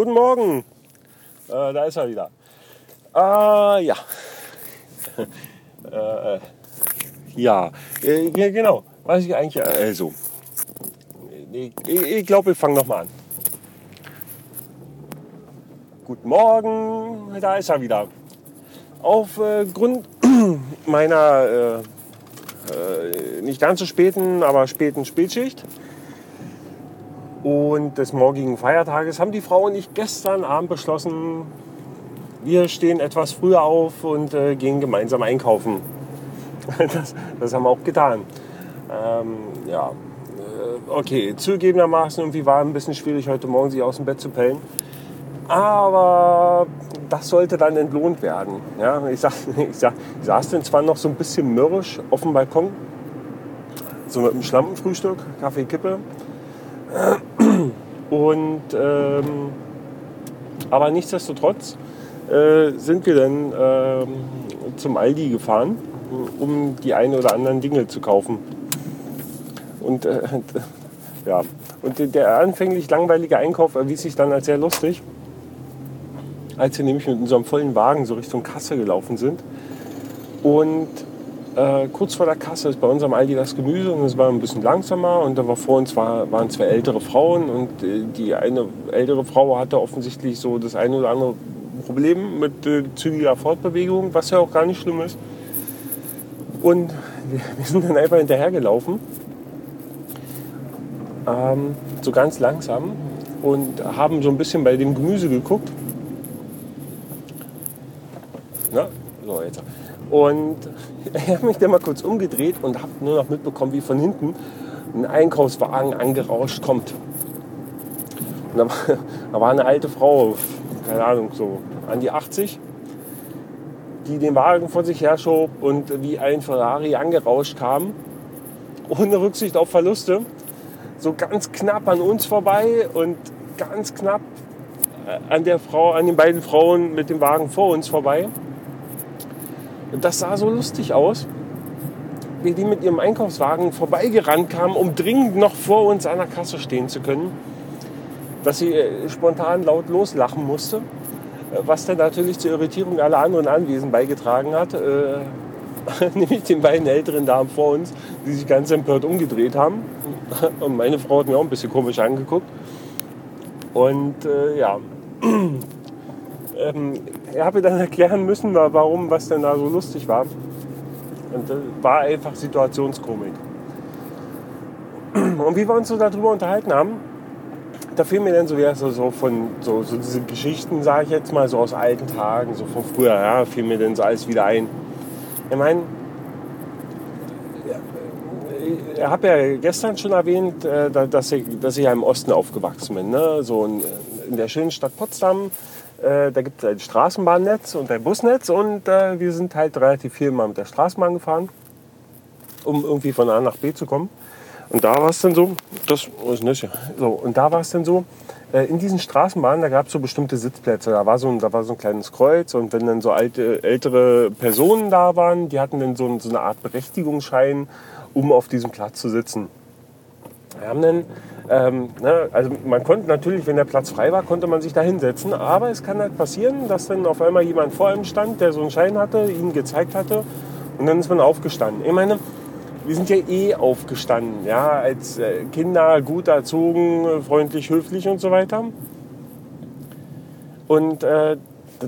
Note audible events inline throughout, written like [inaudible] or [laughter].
Guten Morgen. Äh, da ist er wieder. Äh, ja. [laughs] äh, ja, äh, ja, genau. Was ich eigentlich, also, ich, ich glaube, wir fangen nochmal an. Guten Morgen, da ist er wieder. Aufgrund äh, [clears throat] meiner äh, äh, nicht ganz so späten, aber späten Spätschicht und des morgigen Feiertages haben die Frau und ich gestern Abend beschlossen, wir stehen etwas früher auf und äh, gehen gemeinsam einkaufen. [laughs] Das, das, haben wir auch getan. Ähm, ja, äh, okay, zugegebenermaßen irgendwie war ein bisschen schwierig heute Morgen sich aus dem Bett zu pellen. Aber das sollte dann entlohnt werden. Ja, ich, sag, [laughs] ich, sag, ich saß dann zwar noch so ein bisschen mürrisch auf dem Balkon, so mit einem Schlampenfrühstück, Kaffee, Kippe. Und, ähm, aber nichtsdestotrotz äh, sind wir dann äh, zum Aldi gefahren, um die ein oder anderen Dinge zu kaufen. Und äh, [laughs] ja, und der anfänglich langweilige Einkauf erwies sich dann als sehr lustig als wir nämlich mit unserem vollen Wagen so Richtung Kasse gelaufen sind. Und äh, kurz vor der Kasse ist bei unserem Aldi das Gemüse und es war ein bisschen langsamer und da war vor uns war, waren zwei ältere Frauen und äh, die eine ältere Frau hatte offensichtlich so das eine oder andere Problem mit äh, zügiger Fortbewegung, was ja auch gar nicht schlimm ist. Und wir, [laughs] wir sind dann einfach hinterhergelaufen, ähm, so ganz langsam und haben so ein bisschen bei dem Gemüse geguckt Ne? So, jetzt. Und ich habe mich dann mal kurz umgedreht und habe nur noch mitbekommen, wie von hinten ein Einkaufswagen angerauscht kommt. Und da war, [laughs] da war eine alte Frau, keine Ahnung, so an die 80, die den Wagen vor sich herschob und wie ein Ferrari angerauscht kam, ohne Rücksicht auf Verluste, so ganz knapp an uns vorbei und ganz knapp äh, an der Frau, an den beiden Frauen mit dem Wagen vor uns vorbei. Das sah so lustig aus, wie die mit ihrem Einkaufswagen vorbeigerannt kamen, um dringend noch vor uns an der Kasse stehen zu können, dass sie äh, spontan laut loslachen musste, äh, was dann natürlich zur Irritierung aller anderen Anwesenden beigetragen hat, äh, [laughs] nämlich den beiden älteren Damen vor uns, die sich ganz empört umgedreht haben. Und meine Frau hat mir auch ein bisschen komisch angeguckt. Und äh, ja, [clears throat] ähm, habe dann erklären müssen, warum, was denn da so lustig war. Und das war einfach Situationskomik. Und wie wir uns so darüber unterhalten haben, da fiel mir dann so, ja, so, von so, so diese Geschichten, sage ich jetzt mal, so aus alten Tagen, so von früher, ja, fiel mir dann so alles wieder ein. Ich meine, ich habe ja gestern schon erwähnt, äh, dass ich, dass ich ja im Osten aufgewachsen bin. Ne? So in der schönen Stadt Potsdam äh, da gibt es ein Straßenbahnnetz und ein Busnetz und äh, wir sind halt relativ viel mal mit der Straßenbahn gefahren, um irgendwie von A nach B zu kommen. Und da war es dann so, das ist nicht, so, und da war es dann so, äh, in diesen Straßenbahnen, da gab es so bestimmte Sitzplätze. Da war, so ein, da war so ein kleines Kreuz und wenn dann so alte, ältere Personen da waren, die hatten dann so, so eine Art Berechtigungsschein, um auf diesem Platz zu sitzen. Wir haben dann ähm, ne, also man konnte natürlich, wenn der Platz frei war, konnte man sich da hinsetzen. Aber es kann halt passieren, dass dann auf einmal jemand vor einem stand, der so einen Schein hatte, ihn gezeigt hatte. Und dann ist man aufgestanden. Ich meine, wir sind ja eh aufgestanden, ja, als äh, Kinder gut erzogen, freundlich, höflich und so weiter. Und äh,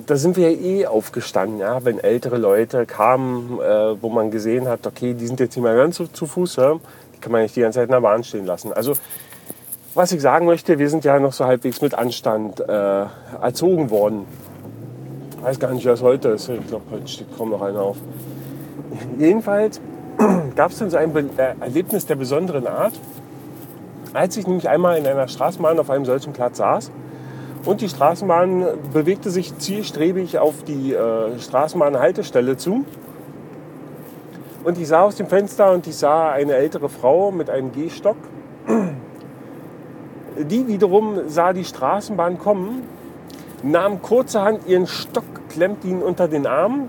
da sind wir ja eh aufgestanden, ja, wenn ältere Leute kamen, äh, wo man gesehen hat, okay, die sind jetzt nicht mehr ganz zu, zu Fuß, ja, die kann man nicht die ganze Zeit in der Bahn stehen lassen. Also was ich sagen möchte, wir sind ja noch so halbwegs mit Anstand äh, erzogen worden. Ich weiß gar nicht, was heute ist. Ich glaube, heute steht kaum noch einer auf. Jedenfalls [clears throat] gab es dann so ein Be äh, Erlebnis der besonderen Art, als ich nämlich einmal in einer Straßenbahn auf einem solchen Platz saß und die Straßenbahn bewegte sich zielstrebig auf die äh, Straßenbahnhaltestelle zu. Und ich sah aus dem Fenster und ich sah eine ältere Frau mit einem Gehstock die wiederum sah die Straßenbahn kommen, nahm kurzerhand ihren Stock, klemmte ihn unter den Arm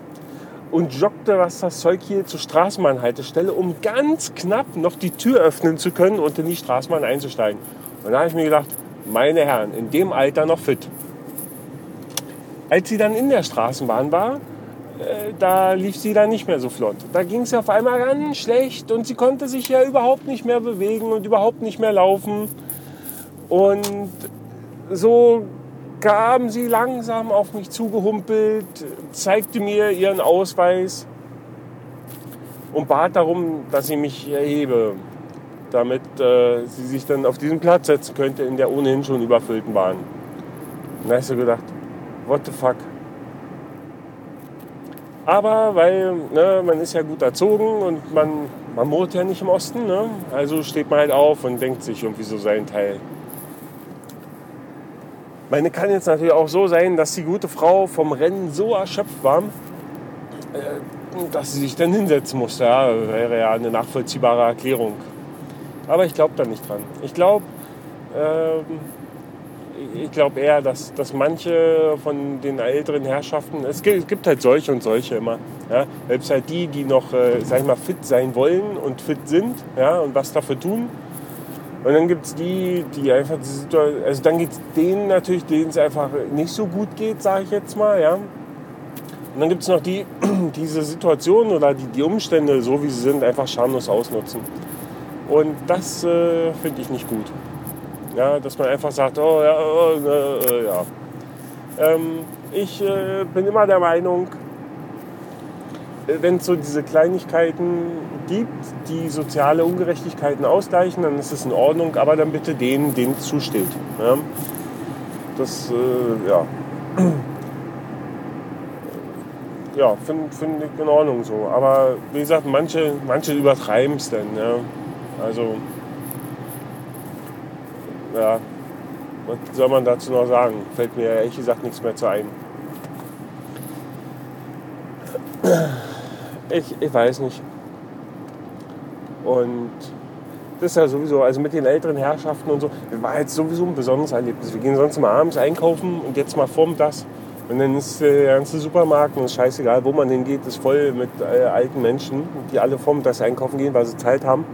und joggte, was das Zeug hier zur Straßenbahnhaltestelle, um ganz knapp noch die Tür öffnen zu können und in die Straßenbahn einzusteigen. Und da habe ich mir gedacht, meine Herren, in dem Alter noch fit. Als sie dann in der Straßenbahn war, äh, da lief sie dann nicht mehr so flott. Da ging es auf einmal ganz schlecht und sie konnte sich ja überhaupt nicht mehr bewegen und überhaupt nicht mehr laufen. Und so kam sie langsam auf mich zugehumpelt, zeigte mir ihren Ausweis und bat darum, dass ich mich erhebe, damit äh, sie sich dann auf diesen Platz setzen könnte in der ohnehin schon überfüllten Bahn. Und da hast du gedacht, what the fuck? Aber weil ne, man ist ja gut erzogen und man, man wohnt ja nicht im Osten, ne? also steht man halt auf und denkt sich irgendwie so seinen Teil. Meine kann jetzt natürlich auch so sein, dass die gute Frau vom Rennen so erschöpft war, äh, dass sie sich dann hinsetzen musste. Ja, wäre ja eine nachvollziehbare Erklärung. Aber ich glaube da nicht dran. Ich glaube, ähm, ich eher, dass, dass manche von den älteren Herrschaften, es gibt, es gibt halt solche und solche immer. Ja? Selbst halt die, die noch, äh, sag ich mal, fit sein wollen und fit sind ja, und was dafür tun. Und dann gibt es die, die einfach, also dann geht es denen natürlich, denen es einfach nicht so gut geht, sage ich jetzt mal. Ja? Und dann gibt es noch die, die [clears throat] diese Situation oder die, die Umstände, so wie sie sind, einfach schamlos ausnutzen. Und das äh, finde ich nicht gut. Ja, dass man einfach sagt, oh ja, oh, äh, ja. Ähm, ich äh, bin immer der Meinung, wenn es so diese Kleinigkeiten gibt, die soziale Ungerechtigkeiten ausgleichen, dann ist es in Ordnung, aber dann bitte denen, denen es zusteht. Ja? Das, äh, ja. [clears throat] Ja, finde find ich in Ordnung so. Aber wie gesagt, manche, manche übertreiben es dann. Ja? Also, ja, was soll man dazu noch sagen? Fällt mir ehrlich gesagt nichts mehr zu ein. Ich, ich weiß nicht. Und das ist ja sowieso, also mit den älteren Herrschaften und so, war jetzt sowieso ein besonderes Erlebnis. Wir gehen sonst immer abends einkaufen und jetzt mal vorm das. Und dann ist der ganze Supermarkt und ist scheißegal, wo man hingeht, ist voll mit äh, alten Menschen, die alle vorm das einkaufen gehen, weil sie Zeit haben.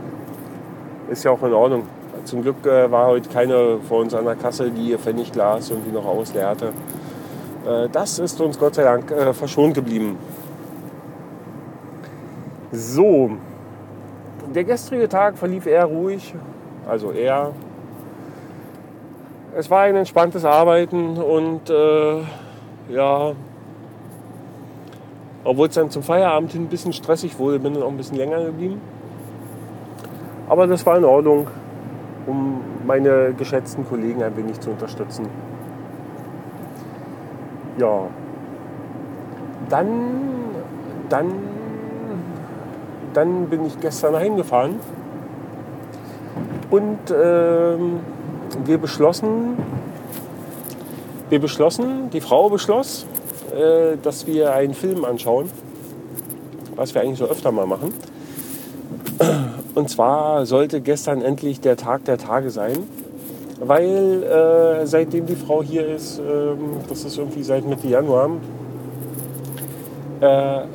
Ist ja auch in Ordnung. Zum Glück äh, war heute keine vor uns an der Kasse, die ihr Pfennigglas irgendwie noch ausleerte. Äh, das ist uns Gott sei Dank äh, verschont geblieben. So, der gestrige Tag verlief eher ruhig, also eher. Es war ein entspanntes Arbeiten und äh, ja, obwohl es dann zum Feierabend hin ein bisschen stressig wurde, bin dann auch ein bisschen länger geblieben. Aber das war in Ordnung, um meine geschätzten Kollegen ein wenig zu unterstützen. Ja, dann, dann, dann bin ich gestern heimgefahren und ähm, wir beschlossen, wir beschlossen, die Frau beschloss, äh, dass wir einen Film anschauen, was wir eigentlich so öfter mal machen. Und zwar sollte gestern endlich der Tag der Tage sein, weil äh, seitdem die Frau hier ist, äh, das ist irgendwie seit Mitte Januar, äh,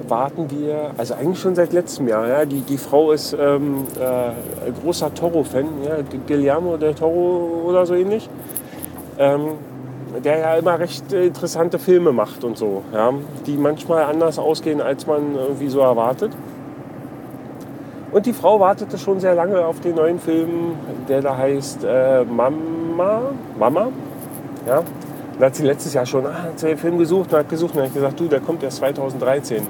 warten wir, also eigentlich schon seit letztem Jahr. Ja, die, die Frau ist ähm, äh, großer Toro-Fan, ja, Guillermo del Toro oder so ähnlich, ähm, der ja immer recht interessante Filme macht und so, ja, die manchmal anders ausgehen, als man irgendwie so erwartet. Und die Frau wartete schon sehr lange auf den neuen Film, der da heißt äh, Mama. Mama. Ja. Da hat sie letztes Jahr schon ah, den Film gesucht und hat gesucht und hat gesagt, du, der kommt erst 2013.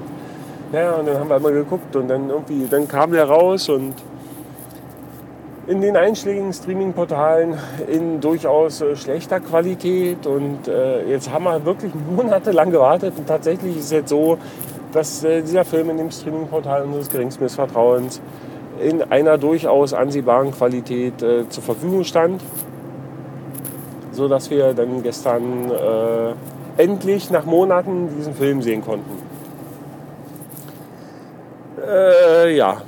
Ja, und dann haben wir mal geguckt und dann irgendwie, dann kam der raus und in den einschlägigen Streaming-Portalen in durchaus äh, schlechter Qualität. Und äh, jetzt haben wir wirklich monatelang gewartet und tatsächlich ist es jetzt so, dass äh, dieser Film in dem Streaming-Portal unseres geringsten Vertrauens in einer durchaus ansehbaren Qualität äh, zur Verfügung stand, so dass wir dann gestern äh, endlich nach Monaten diesen Film sehen konnten. Äh, ja.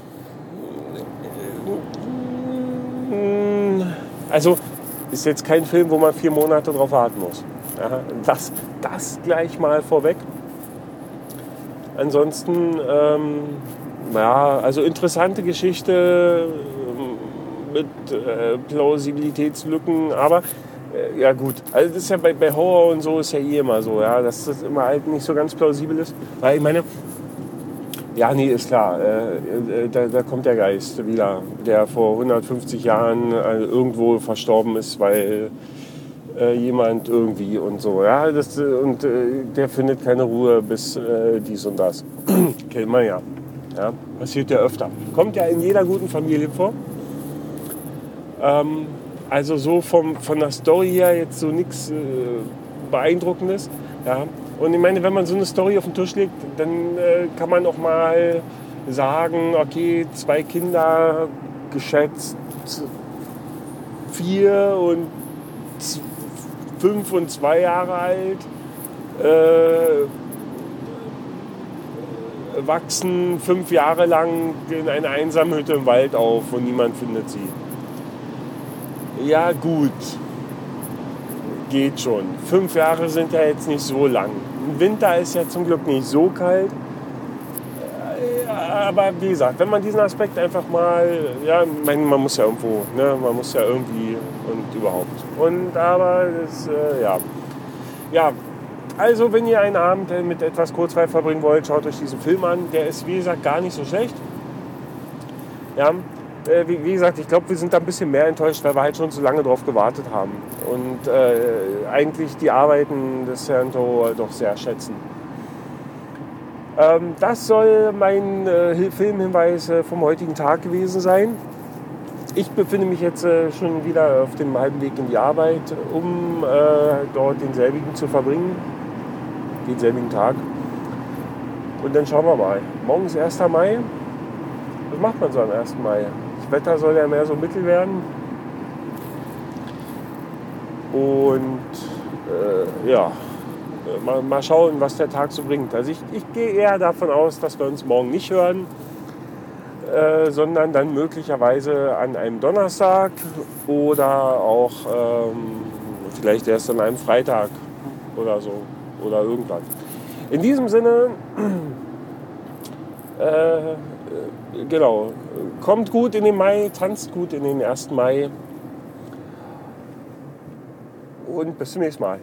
Also ist jetzt kein Film, wo man vier Monate drauf warten muss. Ja, das, das gleich mal vorweg. Ansonsten, ähm, ja, also interessante Geschichte ähm, mit äh, Plausibilitätslücken, aber ja gut, also das ist ja bei, bei Horror und so ist ja eh immer so, ja, dass das immer halt nicht so ganz plausibel ist. Weil ich meine, ja, nee, ist klar, äh, äh da, da, kommt der Geist wieder, der vor 150 Jahren äh, irgendwo verstorben ist, weil äh, jemand irgendwie und so. Ja, das, und äh, der findet keine Ruhe bis dies und das. [clears throat] Kennt man ja. ja. Passiert ja öfter. Kommt ja in jeder guten Familie vor. Ähm, also so vom, von der Story her jetzt so nichts äh, Beeindruckendes. Ja. Und ich meine, wenn man so eine Story auf den Tisch legt, dann äh, kann man auch mal sagen, okay, zwei Kinder, geschätzt vier und fünf und zwei Jahre alt, äh, wachsen fünf Jahre lang in einer einsamen Hütte im Wald auf und niemand findet sie. Ja gut, geht schon. Fünf Jahre sind ja jetzt nicht so lang. Im Winter ist ja zum Glück nicht so kalt. Aber wie gesagt, wenn man diesen Aspekt einfach mal, ja, man, man muss ja irgendwo, ne, man muss ja irgendwie und überhaupt. Und aber das, äh, ja. Ja, also wenn ihr einen Abend mit etwas Kurzweil verbringen wollt, schaut euch diesen Film an. Der ist, wie gesagt, gar nicht so schlecht. Ja, äh, wie, wie, gesagt, ich glaube, wir sind da ein bisschen mehr enttäuscht, weil wir halt schon so lange drauf gewartet haben. Und äh, eigentlich die Arbeiten des Herrn To doch sehr schätzen. Ähm, das soll mein äh, Filmhinweis äh, vom heutigen Tag gewesen sein. Ich befinde mich jetzt äh, schon wieder auf dem halben Weg in die Arbeit, um äh, dort denselbigen zu verbringen. Denselbigen Tag. Und dann schauen wir mal. Morgen ist 1. Mai. Was macht man so am 1. Mai? Wetter soll ja mehr so mittel werden. Und äh, ja, mal, mal, schauen, was der Tag so bringt. Also ich, ich gehe eher davon aus, dass wir uns morgen nicht hören, äh, sondern dann möglicherweise an einem Donnerstag oder auch ähm, vielleicht erst an einem Freitag oder so oder irgendwann. In diesem Sinne, [clears throat] äh, genau, kommt gut in den Mai, tanzt gut in den 1. Mai und bis zum nächsten Mal.